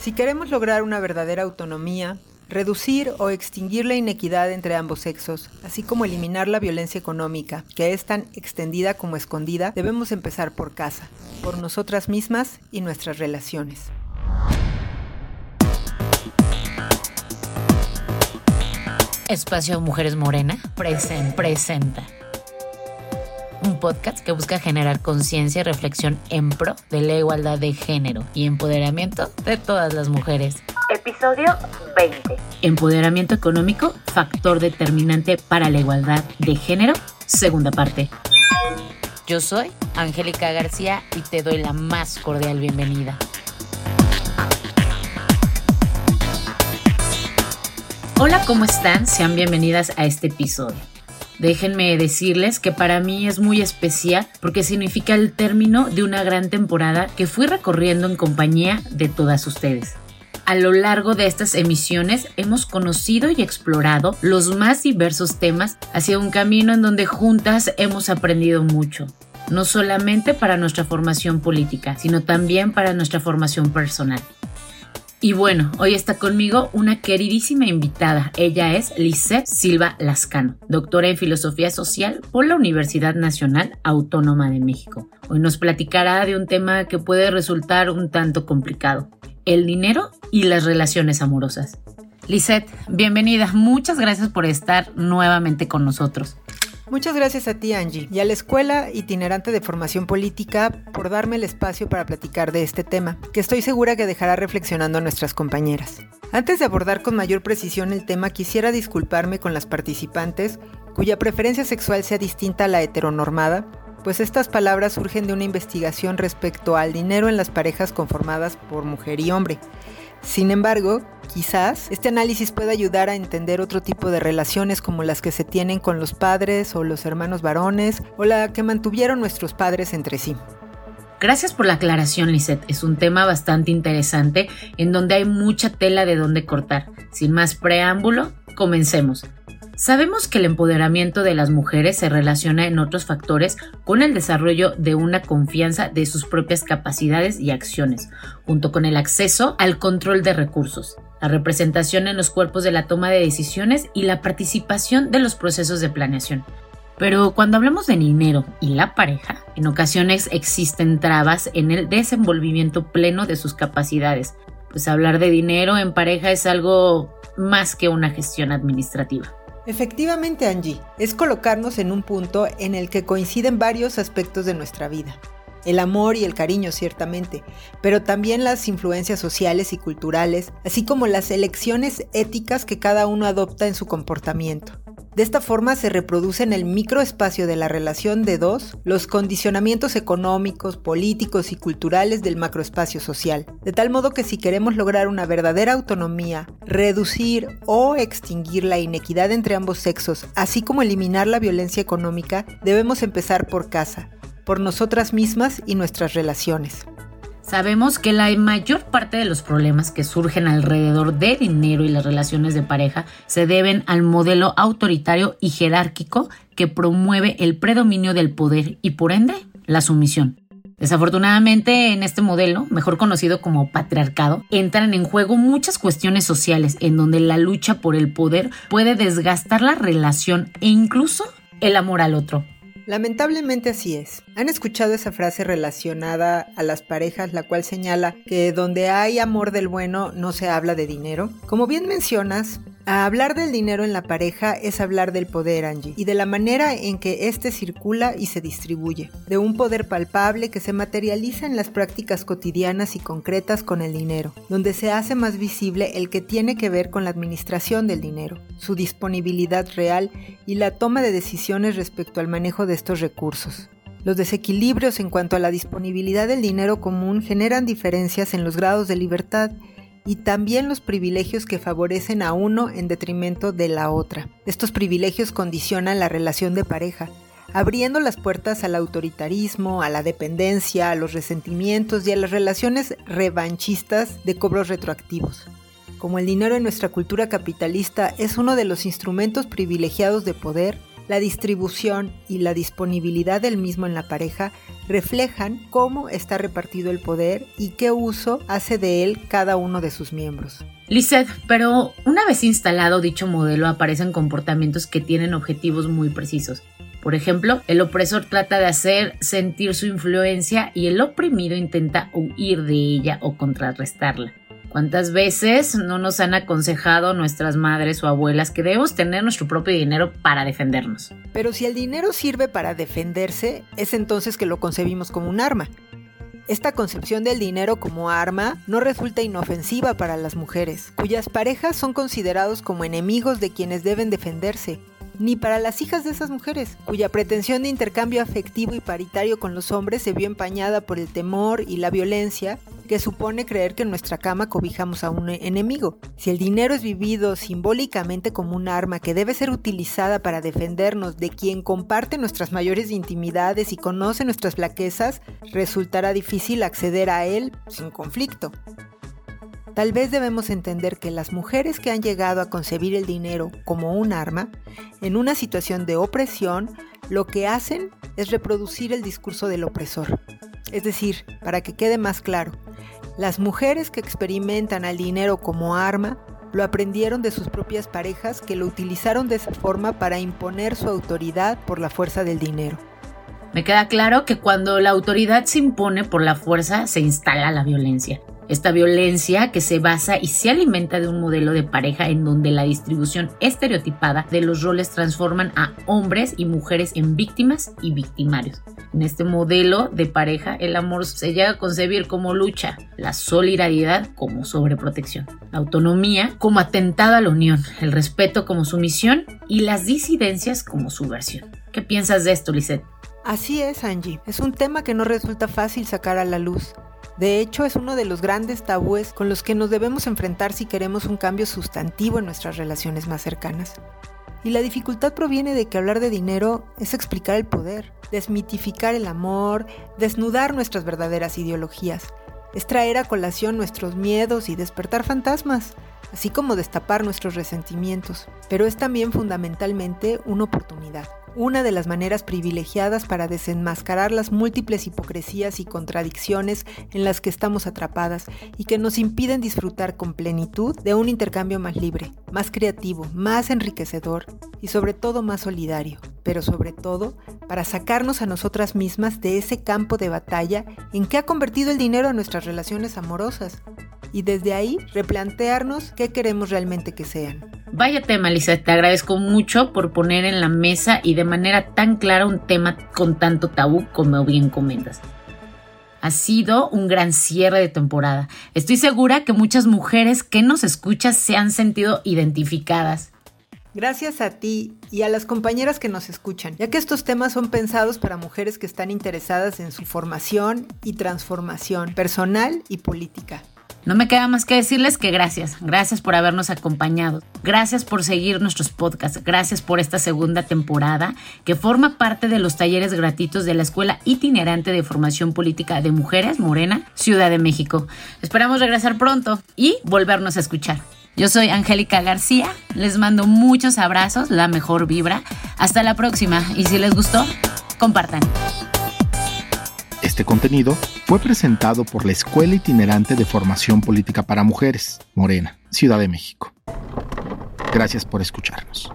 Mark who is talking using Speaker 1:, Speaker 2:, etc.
Speaker 1: Si queremos lograr una verdadera autonomía, reducir o extinguir la inequidad entre ambos sexos, así como eliminar la violencia económica, que es tan extendida como escondida, debemos empezar por casa, por nosotras mismas y nuestras relaciones.
Speaker 2: Espacio Mujeres Morena presenta podcast que busca generar conciencia y reflexión en pro de la igualdad de género y empoderamiento de todas las mujeres.
Speaker 3: Episodio 20.
Speaker 2: Empoderamiento económico, factor determinante para la igualdad de género, segunda parte. Yo soy Angélica García y te doy la más cordial bienvenida. Hola, ¿cómo están? Sean bienvenidas a este episodio. Déjenme decirles que para mí es muy especial porque significa el término de una gran temporada que fui recorriendo en compañía de todas ustedes. A lo largo de estas emisiones hemos conocido y explorado los más diversos temas hacia un camino en donde juntas hemos aprendido mucho, no solamente para nuestra formación política, sino también para nuestra formación personal. Y bueno, hoy está conmigo una queridísima invitada. Ella es Lisette Silva Lascano, doctora en Filosofía Social por la Universidad Nacional Autónoma de México. Hoy nos platicará de un tema que puede resultar un tanto complicado, el dinero y las relaciones amorosas. Lisette, bienvenida. Muchas gracias por estar nuevamente con nosotros.
Speaker 1: Muchas gracias a ti, Angie, y a la Escuela Itinerante de Formación Política por darme el espacio para platicar de este tema, que estoy segura que dejará reflexionando a nuestras compañeras. Antes de abordar con mayor precisión el tema, quisiera disculparme con las participantes cuya preferencia sexual sea distinta a la heteronormada, pues estas palabras surgen de una investigación respecto al dinero en las parejas conformadas por mujer y hombre. Sin embargo, quizás este análisis pueda ayudar a entender otro tipo de relaciones como las que se tienen con los padres o los hermanos varones o la que mantuvieron nuestros padres entre sí.
Speaker 2: Gracias por la aclaración, Lisette. Es un tema bastante interesante en donde hay mucha tela de dónde cortar. Sin más preámbulo, comencemos. Sabemos que el empoderamiento de las mujeres se relaciona en otros factores con el desarrollo de una confianza de sus propias capacidades y acciones, junto con el acceso al control de recursos, la representación en los cuerpos de la toma de decisiones y la participación de los procesos de planeación. Pero cuando hablamos de dinero y la pareja, en ocasiones existen trabas en el desenvolvimiento pleno de sus capacidades, pues hablar de dinero en pareja es algo más que una gestión administrativa.
Speaker 1: Efectivamente, Angie, es colocarnos en un punto en el que coinciden varios aspectos de nuestra vida. El amor y el cariño, ciertamente, pero también las influencias sociales y culturales, así como las elecciones éticas que cada uno adopta en su comportamiento. De esta forma se reproduce en el microespacio de la relación de dos los condicionamientos económicos, políticos y culturales del macroespacio social, de tal modo que si queremos lograr una verdadera autonomía, reducir o extinguir la inequidad entre ambos sexos, así como eliminar la violencia económica, debemos empezar por casa, por nosotras mismas y nuestras relaciones.
Speaker 2: Sabemos que la mayor parte de los problemas que surgen alrededor del dinero y las relaciones de pareja se deben al modelo autoritario y jerárquico que promueve el predominio del poder y por ende la sumisión. Desafortunadamente, en este modelo, mejor conocido como patriarcado, entran en juego muchas cuestiones sociales en donde la lucha por el poder puede desgastar la relación e incluso el amor al otro.
Speaker 1: Lamentablemente así es. ¿Han escuchado esa frase relacionada a las parejas, la cual señala que donde hay amor del bueno no se habla de dinero? Como bien mencionas, hablar del dinero en la pareja es hablar del poder, Angie, y de la manera en que éste circula y se distribuye, de un poder palpable que se materializa en las prácticas cotidianas y concretas con el dinero, donde se hace más visible el que tiene que ver con la administración del dinero, su disponibilidad real y la toma de decisiones respecto al manejo de estos recursos. Los desequilibrios en cuanto a la disponibilidad del dinero común generan diferencias en los grados de libertad y también los privilegios que favorecen a uno en detrimento de la otra. Estos privilegios condicionan la relación de pareja, abriendo las puertas al autoritarismo, a la dependencia, a los resentimientos y a las relaciones revanchistas de cobros retroactivos. Como el dinero en nuestra cultura capitalista es uno de los instrumentos privilegiados de poder, la distribución y la disponibilidad del mismo en la pareja reflejan cómo está repartido el poder y qué uso hace de él cada uno de sus miembros.
Speaker 2: Lizeth, pero una vez instalado dicho modelo aparecen comportamientos que tienen objetivos muy precisos. Por ejemplo, el opresor trata de hacer sentir su influencia y el oprimido intenta huir de ella o contrarrestarla. ¿Cuántas veces no nos han aconsejado nuestras madres o abuelas que debemos tener nuestro propio dinero para defendernos?
Speaker 1: Pero si el dinero sirve para defenderse, es entonces que lo concebimos como un arma. Esta concepción del dinero como arma no resulta inofensiva para las mujeres, cuyas parejas son considerados como enemigos de quienes deben defenderse, ni para las hijas de esas mujeres, cuya pretensión de intercambio afectivo y paritario con los hombres se vio empañada por el temor y la violencia que supone creer que en nuestra cama cobijamos a un enemigo. Si el dinero es vivido simbólicamente como un arma que debe ser utilizada para defendernos de quien comparte nuestras mayores intimidades y conoce nuestras flaquezas, resultará difícil acceder a él sin conflicto. Tal vez debemos entender que las mujeres que han llegado a concebir el dinero como un arma, en una situación de opresión, lo que hacen es reproducir el discurso del opresor. Es decir, para que quede más claro, las mujeres que experimentan al dinero como arma lo aprendieron de sus propias parejas que lo utilizaron de esa forma para imponer su autoridad por la fuerza del dinero.
Speaker 2: Me queda claro que cuando la autoridad se impone por la fuerza se instala la violencia. Esta violencia que se basa y se alimenta de un modelo de pareja en donde la distribución estereotipada de los roles transforman a hombres y mujeres en víctimas y victimarios. En este modelo de pareja, el amor se llega a concebir como lucha, la solidaridad como sobreprotección, la autonomía como atentado a la unión, el respeto como sumisión y las disidencias como subversión. ¿Qué piensas de esto, Lisette?
Speaker 1: Así es, Angie. Es un tema que no resulta fácil sacar a la luz. De hecho, es uno de los grandes tabúes con los que nos debemos enfrentar si queremos un cambio sustantivo en nuestras relaciones más cercanas. Y la dificultad proviene de que hablar de dinero es explicar el poder, desmitificar el amor, desnudar nuestras verdaderas ideologías, es traer a colación nuestros miedos y despertar fantasmas, así como destapar nuestros resentimientos, pero es también fundamentalmente una oportunidad una de las maneras privilegiadas para desenmascarar las múltiples hipocresías y contradicciones en las que estamos atrapadas y que nos impiden disfrutar con plenitud de un intercambio más libre, más creativo, más enriquecedor y sobre todo más solidario, pero sobre todo para sacarnos a nosotras mismas de ese campo de batalla en que ha convertido el dinero en nuestras relaciones amorosas y desde ahí replantearnos qué queremos realmente que sean.
Speaker 2: Vaya tema, Lisa, te agradezco mucho por poner en la mesa y de manera tan clara un tema con tanto tabú como bien comentas. Ha sido un gran cierre de temporada. Estoy segura que muchas mujeres que nos escuchan se han sentido identificadas.
Speaker 1: Gracias a ti y a las compañeras que nos escuchan, ya que estos temas son pensados para mujeres que están interesadas en su formación y transformación personal y política.
Speaker 2: No me queda más que decirles que gracias, gracias por habernos acompañado, gracias por seguir nuestros podcasts, gracias por esta segunda temporada que forma parte de los talleres gratuitos de la Escuela Itinerante de Formación Política de Mujeres Morena, Ciudad de México. Esperamos regresar pronto y volvernos a escuchar. Yo soy Angélica García, les mando muchos abrazos, la mejor vibra. Hasta la próxima y si les gustó, compartan.
Speaker 4: Este contenido fue presentado por la Escuela Itinerante de Formación Política para Mujeres, Morena, Ciudad de México. Gracias por escucharnos.